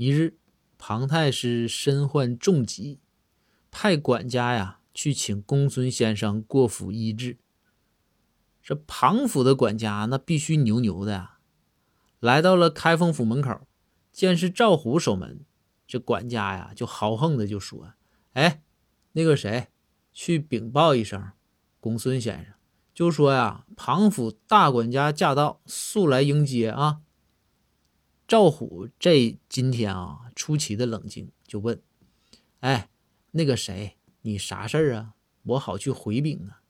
一日，庞太师身患重疾，派管家呀去请公孙先生过府医治。这庞府的管家那必须牛牛的呀，来到了开封府门口，见是赵虎守门，这管家呀就豪横的就说：“哎，那个谁，去禀报一声，公孙先生。”就说呀，庞府大管家驾到，速来迎接啊！赵虎这今天啊，出奇的冷静，就问：“哎，那个谁，你啥事儿啊？我好去回禀啊。”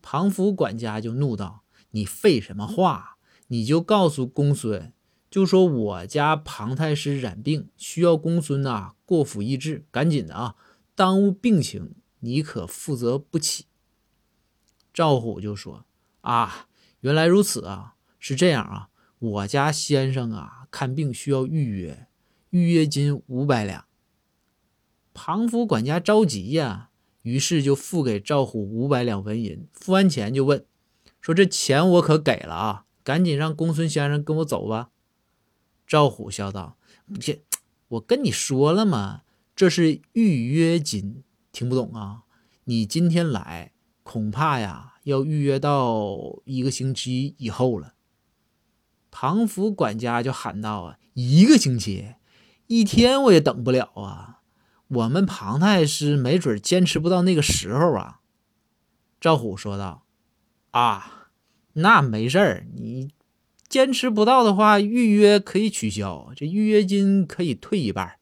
庞府管家就怒道：“你废什么话？你就告诉公孙，就说我家庞太师染病，需要公孙呐过府医治，赶紧的啊！耽误病情，你可负责不起。”赵虎就说：“啊，原来如此啊，是这样啊，我家先生啊看病需要预约，预约金五百两。”庞府管家着急呀，于是就付给赵虎五百两纹银。付完钱就问：“说这钱我可给了啊，赶紧让公孙先生跟我走吧。”赵虎笑道：“这我跟你说了吗？这是预约金，听不懂啊？你今天来。”恐怕呀，要预约到一个星期以后了。庞府管家就喊道：“啊，一个星期，一天我也等不了啊！我们庞太师没准坚持不到那个时候啊。”赵虎说道：“啊，那没事儿，你坚持不到的话，预约可以取消，这预约金可以退一半。”